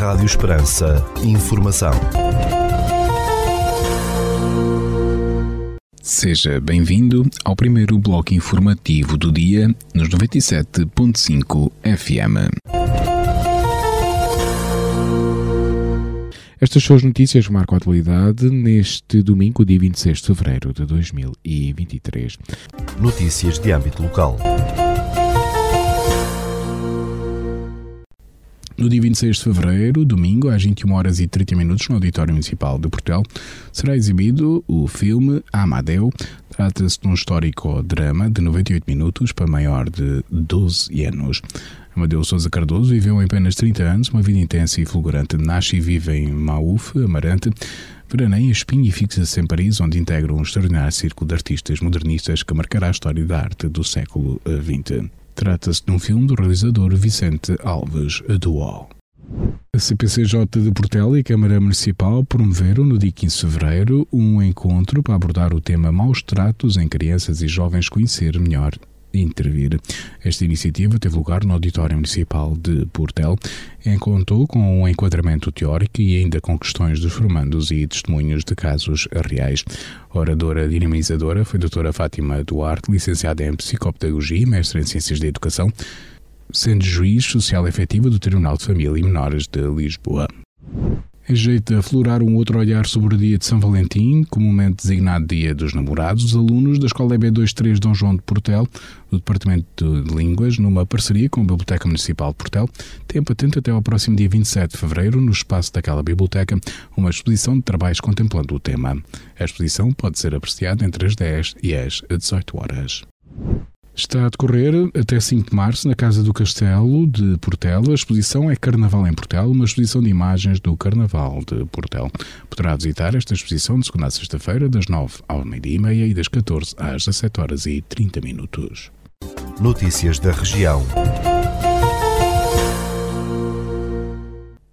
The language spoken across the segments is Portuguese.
Rádio Esperança. Informação. Seja bem-vindo ao primeiro bloco informativo do dia nos 97.5 FM. Estas são as notícias que marcam a atualidade neste domingo, dia 26 de fevereiro de 2023. Notícias de âmbito local. No dia 26 de fevereiro, domingo, às 21 horas e 30 minutos, no Auditório Municipal de Portel, será exibido o filme Amadeu. Trata-se de um histórico drama de 98 minutos para maior de 12 anos. Amadeu Sousa Cardoso viveu em apenas 30 anos uma vida intensa e fulgurante. Nasce e vive em Maúf, Amarante, veraneia em Espinho e fixa-se em Paris, onde integra um extraordinário círculo de artistas modernistas que marcará a história da arte do século XX. Trata-se de um filme do realizador Vicente Alves Dual. A CPCJ de Portela e a Câmara Municipal promoveram no dia 15 de fevereiro um encontro para abordar o tema maus tratos em crianças e jovens conhecer melhor intervir. Esta iniciativa teve lugar no Auditório Municipal de Portel e contou com um enquadramento teórico e ainda com questões dos formandos e testemunhos de casos reais. Oradora dinamizadora foi a doutora Fátima Duarte, licenciada em Psicopedagogia e mestre em Ciências da Educação, sendo juiz social efetiva do Tribunal de Família e Menores de Lisboa. Em jeito de aflorar um outro olhar sobre o dia de São Valentim, comumente designado Dia dos Namorados, os alunos da Escola EB23 Dom João de Portel, do Departamento de Línguas, numa parceria com a Biblioteca Municipal de Portel, têm patente até ao próximo dia 27 de fevereiro, no espaço daquela biblioteca, uma exposição de trabalhos contemplando o tema. A exposição pode ser apreciada entre as 10 e as 18 horas. Está a decorrer até 5 de março na Casa do Castelo de Portela. A exposição é Carnaval em Portela, uma exposição de imagens do Carnaval de Portela. Poderá visitar esta exposição de segunda a sexta-feira, das 9 ao meio-dia e meia e das 14 às 17 horas e 30 minutos. Notícias da região.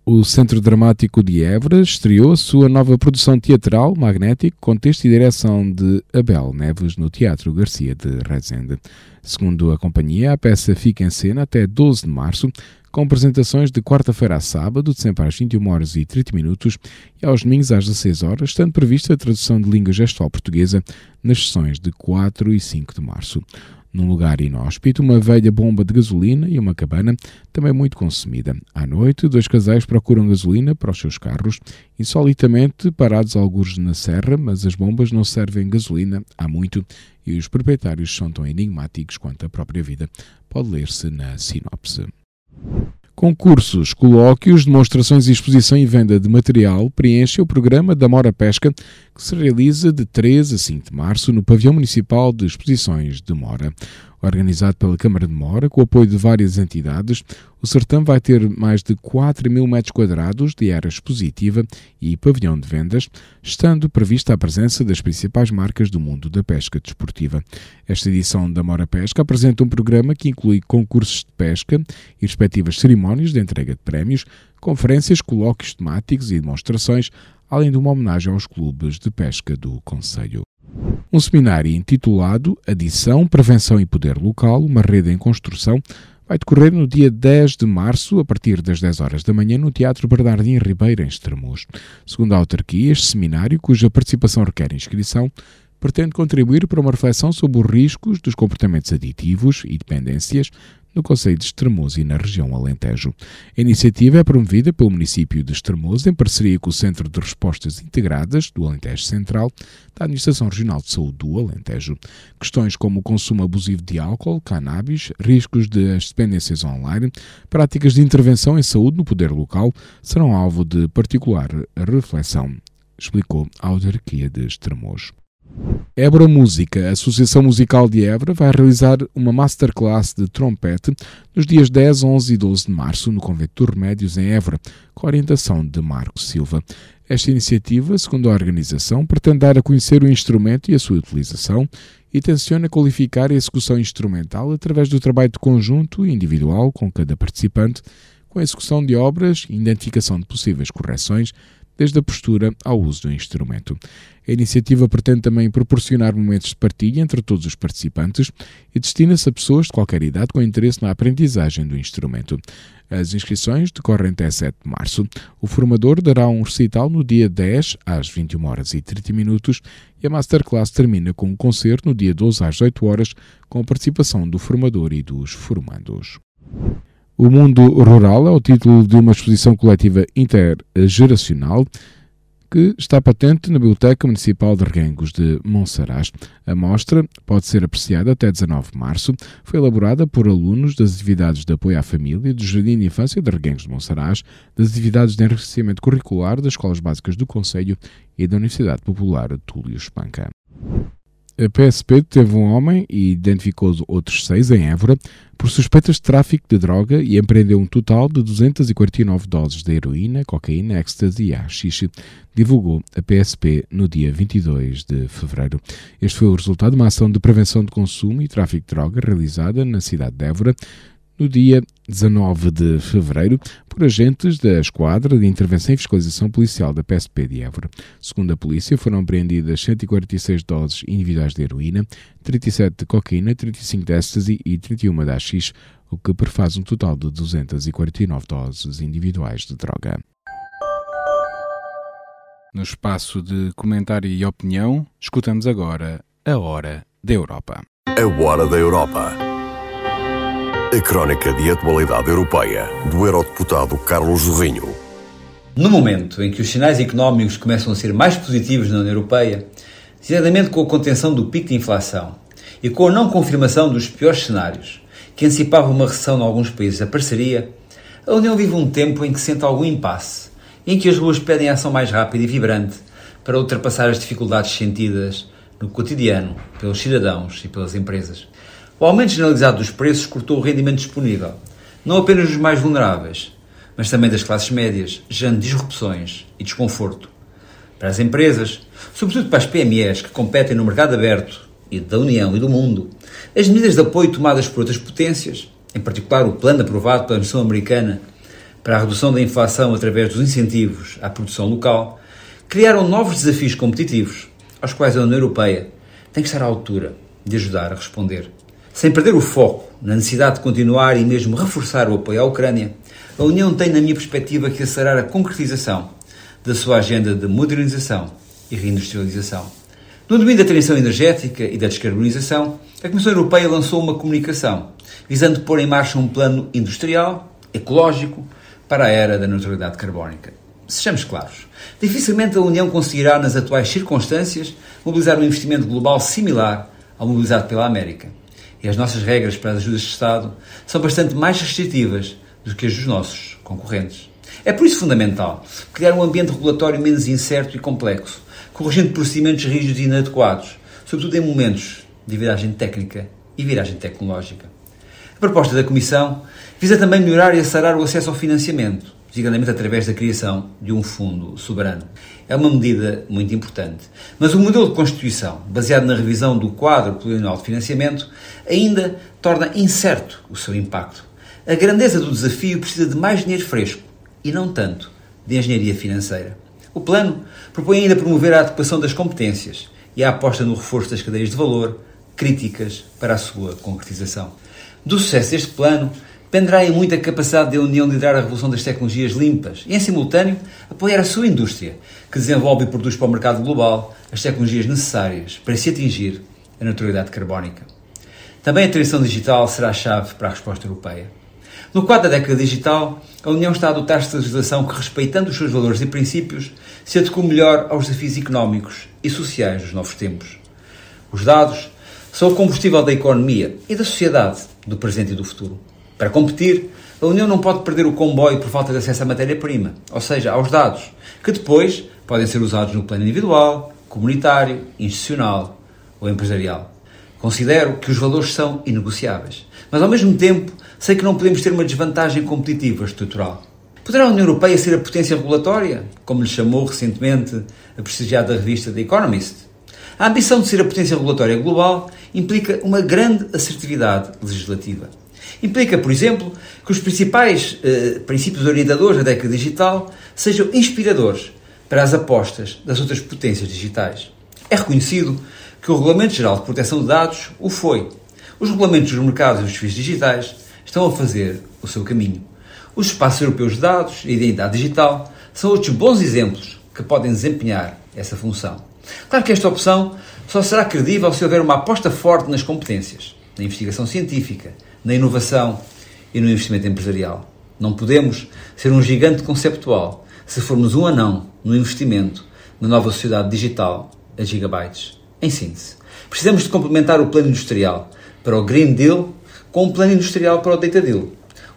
O Centro Dramático de Évora estreou a sua nova produção teatral, Magnético, com texto e direção de Abel Neves no Teatro Garcia de Rezende. Segundo a companhia, a peça fica em cena até 12 de março, com apresentações de quarta-feira a sábado, de sempre às 21 horas e 30 minutos, e aos domingos às 16 horas, estando prevista a tradução de língua gestual portuguesa nas sessões de 4 e 5 de março. Num lugar inóspito, uma velha bomba de gasolina e uma cabana, também muito consumida. À noite, dois casais procuram gasolina para os seus carros, insolitamente parados alguns na serra, mas as bombas não servem gasolina há muito e os proprietários são tão enigmáticos quanto a própria vida. Pode ler-se na sinopse. Concursos, colóquios, demonstrações e exposição e venda de material preenchem o programa da Mora Pesca, que se realiza de 3 a 5 de março no Pavilhão Municipal de Exposições de Mora. Organizado pela Câmara de Mora, com o apoio de várias entidades, o certame vai ter mais de 4 mil metros quadrados de área expositiva e pavilhão de vendas, estando prevista a presença das principais marcas do mundo da pesca desportiva. Esta edição da Mora Pesca apresenta um programa que inclui concursos de pesca e respectivas cerimónias de entrega de prémios, conferências, colóquios temáticos e demonstrações, além de uma homenagem aos clubes de pesca do Conselho. Um seminário intitulado Adição, Prevenção e Poder Local, uma rede em construção, vai decorrer no dia 10 de março, a partir das 10 horas da manhã, no Teatro Bernardino Ribeiro, em Estremoz. Segundo a autarquia, este seminário, cuja participação requer inscrição, pretende contribuir para uma reflexão sobre os riscos dos comportamentos aditivos e dependências no Conselho de Estremoz e na região Alentejo. A iniciativa é promovida pelo município de Estremoz em parceria com o Centro de Respostas Integradas do Alentejo Central da Administração Regional de Saúde do Alentejo. Questões como o consumo abusivo de álcool, cannabis, riscos das dependências online, práticas de intervenção em saúde no poder local serão alvo de particular reflexão, explicou a autarquia de Estremoz. Évora Música, a Associação Musical de Évora, vai realizar uma masterclass de trompete nos dias 10, 11 e 12 de março no Convento dos Remédios, em Évora, com a orientação de Marcos Silva. Esta iniciativa, segundo a organização, pretende dar a conhecer o instrumento e a sua utilização e tenciona qualificar a execução instrumental através do trabalho de conjunto e individual com cada participante, com a execução de obras e identificação de possíveis correções, desde a postura ao uso do instrumento. A iniciativa pretende também proporcionar momentos de partilha entre todos os participantes e destina-se a pessoas de qualquer idade com interesse na aprendizagem do instrumento. As inscrições decorrem até 7 de março. O formador dará um recital no dia 10 às 21 horas e 30 minutos e a masterclass termina com um concerto no dia 12 às 8 horas com a participação do formador e dos formandos. O Mundo Rural é o título de uma exposição coletiva intergeracional que está patente na Biblioteca Municipal de Reguengos de Monsaraz. A mostra pode ser apreciada até 19 de março. Foi elaborada por alunos das atividades de apoio à família do Jardim de Infância de Reguengos de Monsaraz, das atividades de enriquecimento curricular das Escolas Básicas do Conselho e da Universidade Popular Túlio Espanca. A PSP teve um homem e identificou outros seis em Évora por suspeitas de tráfico de droga e empreendeu um total de 249 doses de heroína, cocaína, ecstasy e haxixe, divulgou a PSP no dia 22 de fevereiro. Este foi o resultado de uma ação de prevenção de consumo e tráfico de droga realizada na cidade de Évora no dia 19 de fevereiro por agentes da Esquadra de Intervenção e Fiscalização Policial da PSP de Évora. Segundo a polícia, foram apreendidas 146 doses individuais de heroína, 37 de cocaína, 35 de ecstasy e 31 de AX, o que prefaz um total de 249 doses individuais de droga. No espaço de comentário e opinião, escutamos agora a Hora da Europa. A Hora da Europa a crónica de atualidade europeia do eurodeputado Carlos Zorrinho. No momento em que os sinais económicos começam a ser mais positivos na União Europeia, designadamente com a contenção do pico de inflação e com a não confirmação dos piores cenários, que antecipavam uma recessão em alguns países da parceria, a União vive um tempo em que sente algum impasse, em que as ruas pedem ação mais rápida e vibrante para ultrapassar as dificuldades sentidas no cotidiano pelos cidadãos e pelas empresas. O aumento generalizado dos preços cortou o rendimento disponível, não apenas dos mais vulneráveis, mas também das classes médias, gerando disrupções e desconforto. Para as empresas, sobretudo para as PMEs que competem no mercado aberto e da União e do mundo, as medidas de apoio tomadas por outras potências, em particular o plano aprovado pela Comissão Americana para a redução da inflação através dos incentivos à produção local, criaram novos desafios competitivos, aos quais a União Europeia tem que estar à altura de ajudar a responder. Sem perder o foco na necessidade de continuar e mesmo reforçar o apoio à Ucrânia, a União tem, na minha perspectiva, que acelerar a concretização da sua agenda de modernização e reindustrialização. No domínio da transição energética e da descarbonização, a Comissão Europeia lançou uma comunicação visando pôr em marcha um plano industrial, ecológico, para a era da neutralidade carbónica. Sejamos claros, dificilmente a União conseguirá, nas atuais circunstâncias, mobilizar um investimento global similar ao mobilizado pela América e as nossas regras para as ajudas de Estado são bastante mais restritivas do que as dos nossos concorrentes. É por isso fundamental criar um ambiente regulatório menos incerto e complexo, corrigindo procedimentos rígidos e inadequados, sobretudo em momentos de viragem técnica e viragem tecnológica. A proposta da Comissão visa também melhorar e acelerar o acesso ao financiamento, designadamente através da criação de um fundo soberano. É uma medida muito importante. Mas o modelo de Constituição, baseado na revisão do quadro plurianual de financiamento, ainda torna incerto o seu impacto. A grandeza do desafio precisa de mais dinheiro fresco e não tanto de engenharia financeira. O plano propõe ainda promover a adequação das competências e a aposta no reforço das cadeias de valor, críticas para a sua concretização. Do sucesso deste plano dependerá em muito a capacidade da União de liderar a revolução das tecnologias limpas e, em simultâneo, apoiar a sua indústria, que desenvolve e produz para o mercado global as tecnologias necessárias para se atingir a neutralidade carbónica. Também a transição digital será a chave para a resposta europeia. No quadro da década digital, a União está a adotar-se de legislação que, respeitando os seus valores e princípios, se adequa melhor aos desafios económicos e sociais dos novos tempos. Os dados são o combustível da economia e da sociedade do presente e do futuro. Para competir, a União não pode perder o comboio por falta de acesso à matéria-prima, ou seja, aos dados, que depois podem ser usados no plano individual, comunitário, institucional ou empresarial. Considero que os valores são inegociáveis, mas ao mesmo tempo sei que não podemos ter uma desvantagem competitiva estrutural. Poderá a União Europeia ser a potência regulatória, como lhe chamou recentemente a prestigiada revista The Economist? A ambição de ser a potência regulatória global implica uma grande assertividade legislativa. Implica, por exemplo, que os principais eh, princípios orientadores da década digital sejam inspiradores para as apostas das outras potências digitais. É reconhecido que o Regulamento Geral de Proteção de Dados o foi. Os regulamentos dos mercados e dos fins digitais estão a fazer o seu caminho. Os espaços europeus de dados e identidade digital são outros bons exemplos que podem desempenhar essa função. Claro que esta opção só será credível se houver uma aposta forte nas competências, na investigação científica, na inovação e no investimento empresarial. Não podemos ser um gigante conceptual se formos um anão no investimento na nova sociedade digital a gigabytes. Em síntese, precisamos de complementar o plano industrial para o Green Deal com um plano industrial para o Data Deal.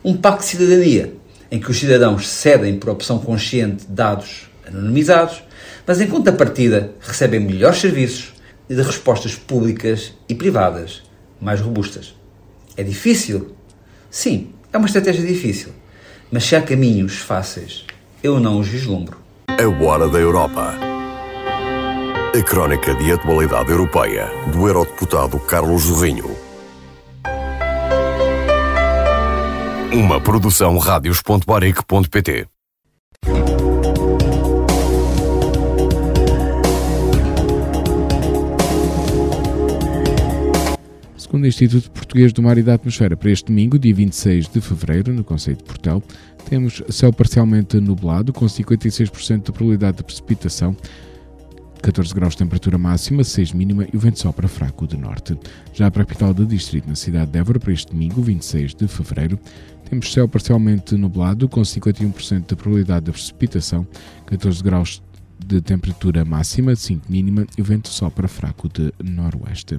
Um pacto de cidadania em que os cidadãos cedem por opção consciente dados anonimizados, mas em contrapartida recebem melhores serviços e de respostas públicas e privadas mais robustas. É difícil? Sim, é uma estratégia difícil, mas se há caminhos fáceis, eu não os vislumbro. A Hora da Europa. A crónica de atualidade europeia do eurodeputado Carlos Zorrinho. Uma produção radios.baric.pt Segundo o Instituto Português do Mar e da Atmosfera, para este domingo, dia 26 de fevereiro, no Conselho de Portel, temos céu parcialmente nublado, com 56% de probabilidade de precipitação, 14 graus de temperatura máxima, 6 mínima e o vento sopra fraco de norte. Já para a capital do distrito, na cidade de Évora, para este domingo, 26 de fevereiro, temos céu parcialmente nublado, com 51% de probabilidade de precipitação, 14 graus de temperatura máxima, 5 mínima e o vento sopra fraco de noroeste.